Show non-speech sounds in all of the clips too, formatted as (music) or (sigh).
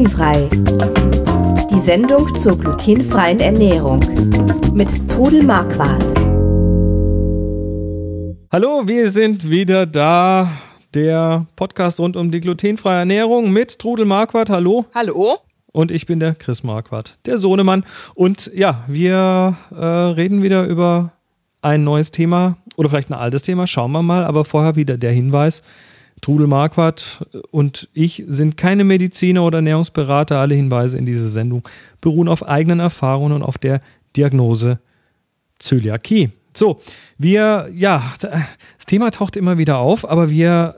Glutenfrei. Die Sendung zur glutenfreien Ernährung mit Trudel Marquardt. Hallo, wir sind wieder da. Der Podcast rund um die glutenfreie Ernährung mit Trudel Marquardt. Hallo. Hallo. Und ich bin der Chris Marquardt, der Sohnemann. Und ja, wir äh, reden wieder über ein neues Thema oder vielleicht ein altes Thema. Schauen wir mal. Aber vorher wieder der Hinweis. Trudel Marquardt und ich sind keine Mediziner oder Ernährungsberater. Alle Hinweise in dieser Sendung beruhen auf eigenen Erfahrungen und auf der Diagnose Zöliakie. So, wir, ja, das Thema taucht immer wieder auf, aber wir,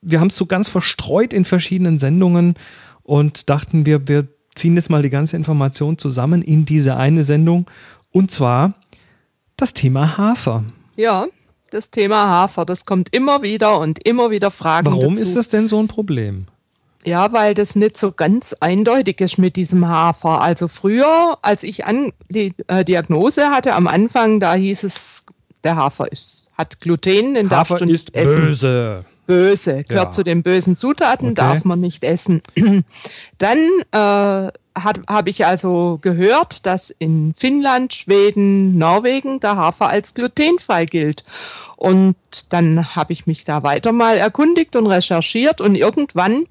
wir haben es so ganz verstreut in verschiedenen Sendungen und dachten, wir, wir ziehen jetzt mal die ganze Information zusammen in diese eine Sendung und zwar das Thema Hafer. Ja, das Thema Hafer. Das kommt immer wieder und immer wieder Fragen. Warum dazu. ist das denn so ein Problem? Ja, weil das nicht so ganz eindeutig ist mit diesem Hafer. Also früher, als ich an die äh, Diagnose hatte, am Anfang, da hieß es, der Hafer ist, hat Gluten, den Hafer darfst du nicht ist essen. böse. Böse, gehört Ja. zu den bösen Zutaten, Okay. darf man nicht essen. (clears throat) Dann äh, habe ich also gehört, dass in Finnland, Schweden, Norwegen der Hafer als glutenfrei gilt. Und dann habe ich mich da weiter mal erkundigt und recherchiert und irgendwann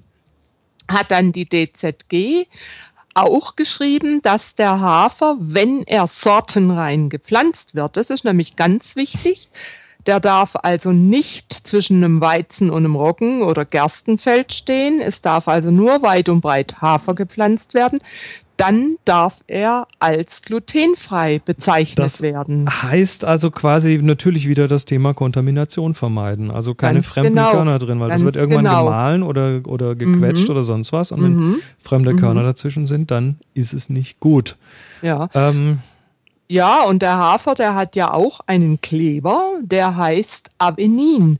hat dann die DZG auch geschrieben, dass der Hafer, wenn er sortenrein gepflanzt wird, das ist nämlich ganz wichtig, der darf also nicht zwischen einem Weizen und einem Roggen oder Gerstenfeld stehen. Es darf also nur weit und breit Hafer gepflanzt werden. Dann darf er als glutenfrei bezeichnet Das werden. Heißt also quasi natürlich wieder das Thema Kontamination vermeiden. Also keine Ganz fremden genau. Körner drin, weil das Ganz wird irgendwann genau. gemahlen oder, oder gequetscht Mhm. oder sonst was. Und wenn fremde Körner dazwischen sind, dann ist es nicht gut. Ja. Ähm, Ja, und der Hafer, der hat ja auch einen Kleber, der heißt Avenin.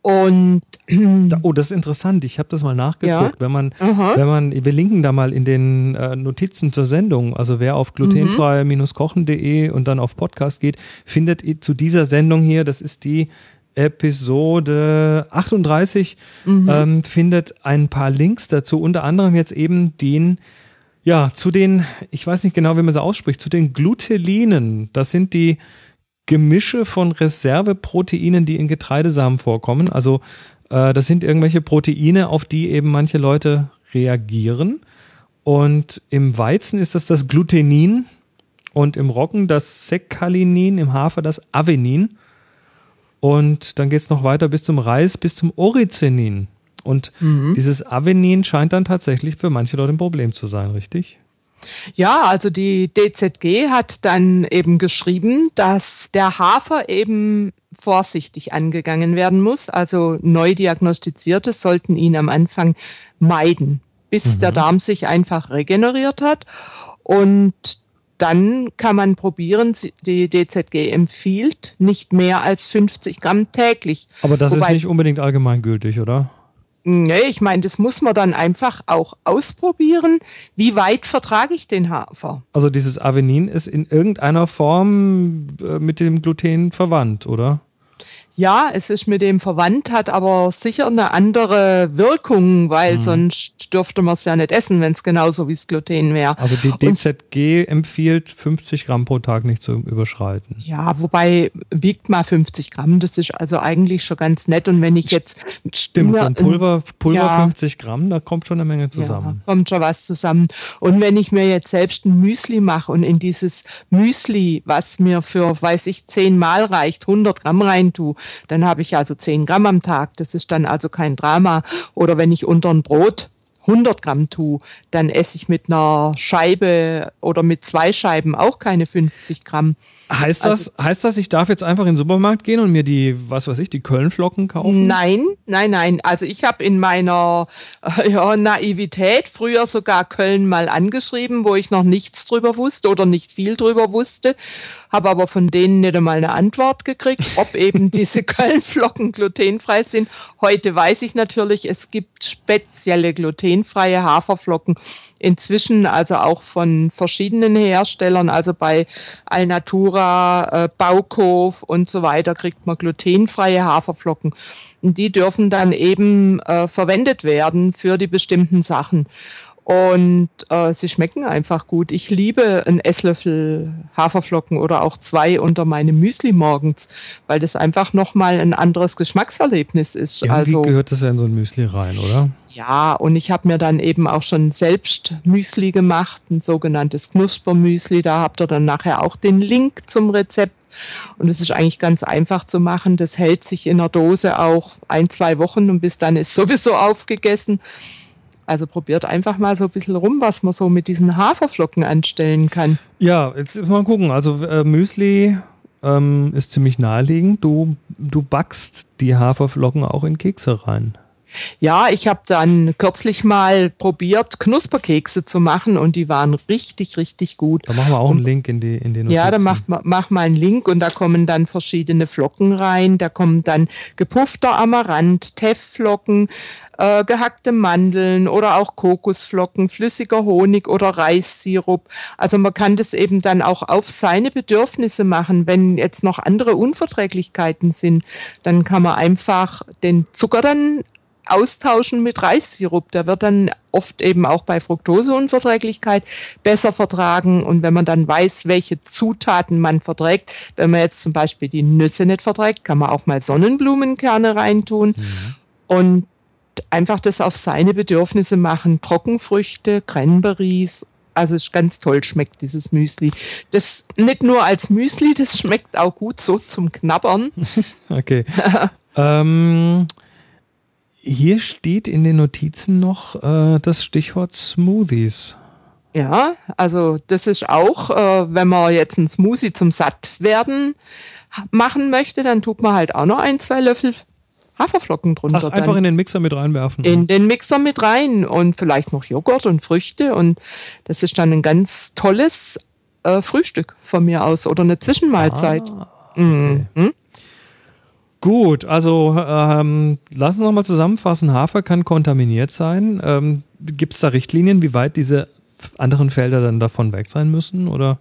Und oh, das ist interessant. Ich habe das mal nachgeguckt. Ja. Wenn man, Aha. wenn man, wir linken da mal in den äh, Notizen zur Sendung. Also wer auf glutenfrei-kochen.de und dann auf Podcast geht, findet zu dieser Sendung hier, das ist die Episode 38, ähm, findet ein paar Links dazu, unter anderem jetzt eben den, ja, zu den, ich weiß nicht genau, wie man sie ausspricht, zu den Glutelinen. Das sind die Gemische von Reserveproteinen, die in Getreidesamen vorkommen. Also äh, das sind irgendwelche Proteine, auf die eben manche Leute reagieren. Und im Weizen ist das das Glutenin und im Roggen das Sekkalinin, im Hafer das Avenin. Und dann geht es noch weiter bis zum Reis, bis zum Orizenin. Und dieses Avenin scheint dann tatsächlich für manche Leute ein Problem zu sein, richtig? ja, also die DZG hat dann eben geschrieben, dass der Hafer eben vorsichtig angegangen werden muss. Also neu diagnostizierte sollten ihn am Anfang meiden, bis der Darm sich einfach regeneriert hat. Und dann kann man probieren, die DZG empfiehlt nicht mehr als 50 Gramm täglich. Aber das ist Wobei- nicht unbedingt allgemeingültig, oder? Nee, ich meine, das muss man dann einfach auch ausprobieren. Wie weit vertrage ich den Hafer? Also dieses Avenin ist in irgendeiner Form äh, mit dem Gluten verwandt, oder? Ja, es ist mit dem verwandt, hat aber sicher eine andere Wirkung, weil sonst dürfte man es ja nicht essen, wenn es genauso wie das Gluten wäre. Also die Und- DZG empfiehlt 50 Gramm pro Tag nicht zu überschreiten. Ja, wobei wiegt mal 50 Gramm, das ist also eigentlich schon ganz nett. Und wenn ich jetzt Stimmt, so ein Pulver, Pulver ja. 50 Gramm, da kommt schon eine Menge zusammen. Ja, kommt schon was zusammen. Und wenn ich mir jetzt selbst ein Müsli mache und in dieses Müsli, was mir für, weiß ich, 10 Mal reicht, 100 Gramm rein tue, dann habe ich also 10 Gramm am Tag. Das ist dann also kein Drama. Oder wenn ich unter ein Brot 100 Gramm tue, dann esse ich mit einer Scheibe oder mit zwei Scheiben auch keine 50 Gramm. Heißt, Also- das, heißt das, ich darf jetzt einfach in den Supermarkt gehen und mir die, was weiß ich, die Kölnflocken kaufen? Nein, nein, nein. Also ich habe in meiner äh, ja, Naivität früher sogar Köln mal angeschrieben, wo ich noch nichts drüber wusste oder nicht viel drüber wusste, habe aber von denen nicht einmal eine Antwort gekriegt, ob eben (laughs) diese Kölnflocken glutenfrei sind. Heute weiß ich natürlich, es gibt spezielle glutenfreie glutenfreie Haferflocken inzwischen also auch von verschiedenen Herstellern, also bei Alnatura, äh, Baukof und so weiter kriegt man glutenfreie Haferflocken. Und die dürfen dann eben äh, verwendet werden für die bestimmten Sachen. Und äh, sie schmecken einfach gut. Ich liebe einen Esslöffel Haferflocken oder auch zwei unter meinem Müsli morgens, weil das einfach nochmal ein anderes Geschmackserlebnis ist. Irgendwie also gehört das ja in so ein Müsli rein, oder? Ja, und ich habe mir dann eben auch schon selbst Müsli gemacht, ein sogenanntes Knuspermüsli. Da habt ihr dann nachher auch den Link zum Rezept. Und es ist eigentlich ganz einfach zu machen. Das hält sich in der Dose auch ein, zwei Wochen und bis dann ist sowieso aufgegessen. Also probiert einfach mal so ein bisschen rum, was man so mit diesen Haferflocken anstellen kann. Ja, jetzt mal gucken. Also äh, Müsli ähm, ist ziemlich naheliegend. Du, du backst die Haferflocken auch in Kekse rein. Ja, ich habe dann kürzlich mal probiert, Knusperkekse zu machen und die waren richtig, richtig gut. Da machen wir auch einen Link in die in den Ja, da mach, mach mal einen Link und da kommen dann verschiedene Flocken rein. Da kommen dann gepuffter Amaranth, Teffflocken, äh, gehackte Mandeln oder auch Kokosflocken, flüssiger Honig oder Reissirup. Also man kann das eben dann auch auf seine Bedürfnisse machen. Wenn jetzt noch andere Unverträglichkeiten sind, dann kann man einfach den Zucker dann austauschen mit Reissirup. Der wird dann oft eben auch bei Fructoseunverträglichkeit besser vertragen. Und wenn man dann weiß, welche Zutaten man verträgt, wenn man jetzt zum Beispiel die Nüsse nicht verträgt, kann man auch mal Sonnenblumenkerne reintun. Mhm. Und einfach das auf seine Bedürfnisse machen. Trockenfrüchte, Cranberries. Also es ist ganz toll schmeckt dieses Müsli. Das nicht nur als Müsli, das schmeckt auch gut so zum Knabbern. (laughs) okay. ähm, hier steht in den Notizen noch äh, das Stichwort Smoothies. Ja, also das ist auch, äh, wenn man jetzt einen Smoothie zum Sattwerden machen möchte, dann tut man halt auch noch ein, zwei Löffel Haferflocken drunter. Ach, einfach in den Mixer mit reinwerfen. In den Mixer mit rein und vielleicht noch Joghurt und Früchte und das ist dann ein ganz tolles äh, Frühstück von mir aus oder eine Zwischenmahlzeit. Ah, okay. mhm. Gut, also ähm, lass uns nochmal zusammenfassen. Hafer kann kontaminiert sein. Ähm, Gibt es da Richtlinien, wie weit diese anderen Felder dann davon weg sein müssen? Oder?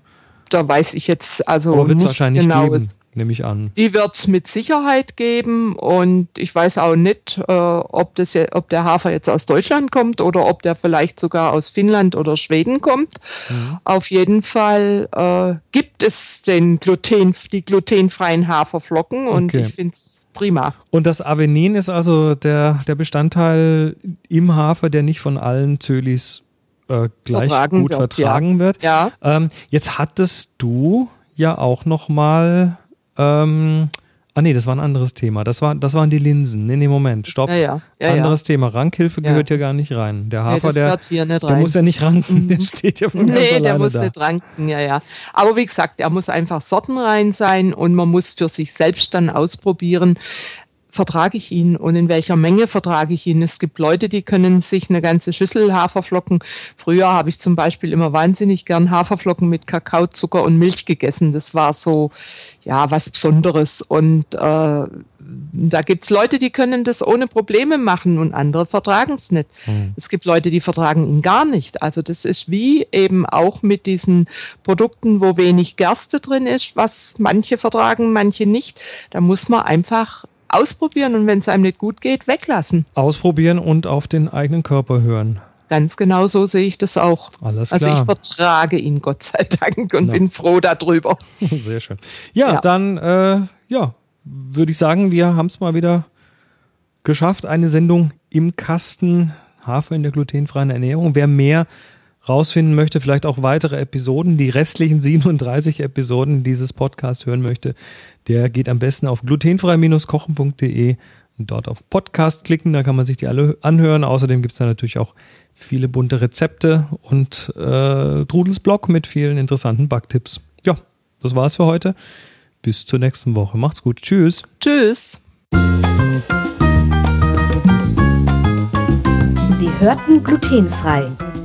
Da weiß ich jetzt also Aber nichts wahrscheinlich Genaues. Geben nehme ich an. Die wird es mit Sicherheit geben und ich weiß auch nicht, äh, ob, das, ob der Hafer jetzt aus Deutschland kommt oder ob der vielleicht sogar aus Finnland oder Schweden kommt. Mhm. Auf jeden Fall äh, gibt es den Gluten, die glutenfreien Haferflocken und okay. ich finde es prima. Und das Avenin ist also der, der Bestandteil im Hafer, der nicht von allen Zölis äh, gleich vertragen gut wird, vertragen ja. wird. Ja. Ähm, jetzt hattest du ja auch noch mal ähm, ah nee, das war ein anderes Thema. Das, war, das waren die Linsen. Nee, nee, Moment, stopp. Ja, ja. Ja, anderes Thema. Rankhilfe gehört hier gar nicht rein. Der Hafer, nee, der, der muss ja nicht ranken. Der steht ja von ganz Nee, der muss da. nicht ranken, ja, ja. Aber wie gesagt, er muss einfach sortenrein sein und man muss für sich selbst dann ausprobieren, vertrage ich ihn und in welcher Menge vertrage ich ihn. Es gibt Leute, die können sich eine ganze Schüssel Haferflocken. Früher habe ich zum Beispiel immer wahnsinnig gern Haferflocken mit Kakao, Zucker und Milch gegessen. Das war so, ja, was Besonderes. Und äh, da gibt es Leute, die können das ohne Probleme machen und andere vertragen es nicht. Mhm. Es gibt Leute, die vertragen ihn gar nicht. Also das ist wie eben auch mit diesen Produkten, wo wenig Gerste drin ist, was manche vertragen, manche nicht. Da muss man einfach ausprobieren und wenn es einem nicht gut geht, weglassen. Ausprobieren und auf den eigenen Körper hören. Ganz genau so sehe ich das auch. Alles klar. Also ich vertrage ihn, Gott sei Dank, und ja. bin froh darüber. (laughs) Sehr schön. Ja, ja. dann äh, ja, würde ich sagen, wir haben es mal wieder geschafft. Eine Sendung im Kasten Hafer in der glutenfreien Ernährung. Wer mehr rausfinden möchte, vielleicht auch weitere Episoden, die restlichen (laughs) 37 Episoden dieses Podcasts hören möchte, der geht am besten auf glutenfrei-kochen.de und dort auf Podcast klicken, da kann man sich die alle anhören. Außerdem gibt es da natürlich auch viele bunte Rezepte und äh, Trudels Blog mit vielen interessanten Backtipps. Ja, das war's für heute. Bis zur nächsten Woche. Macht's gut. Tschüss. Tschüss. Sie hörten glutenfrei.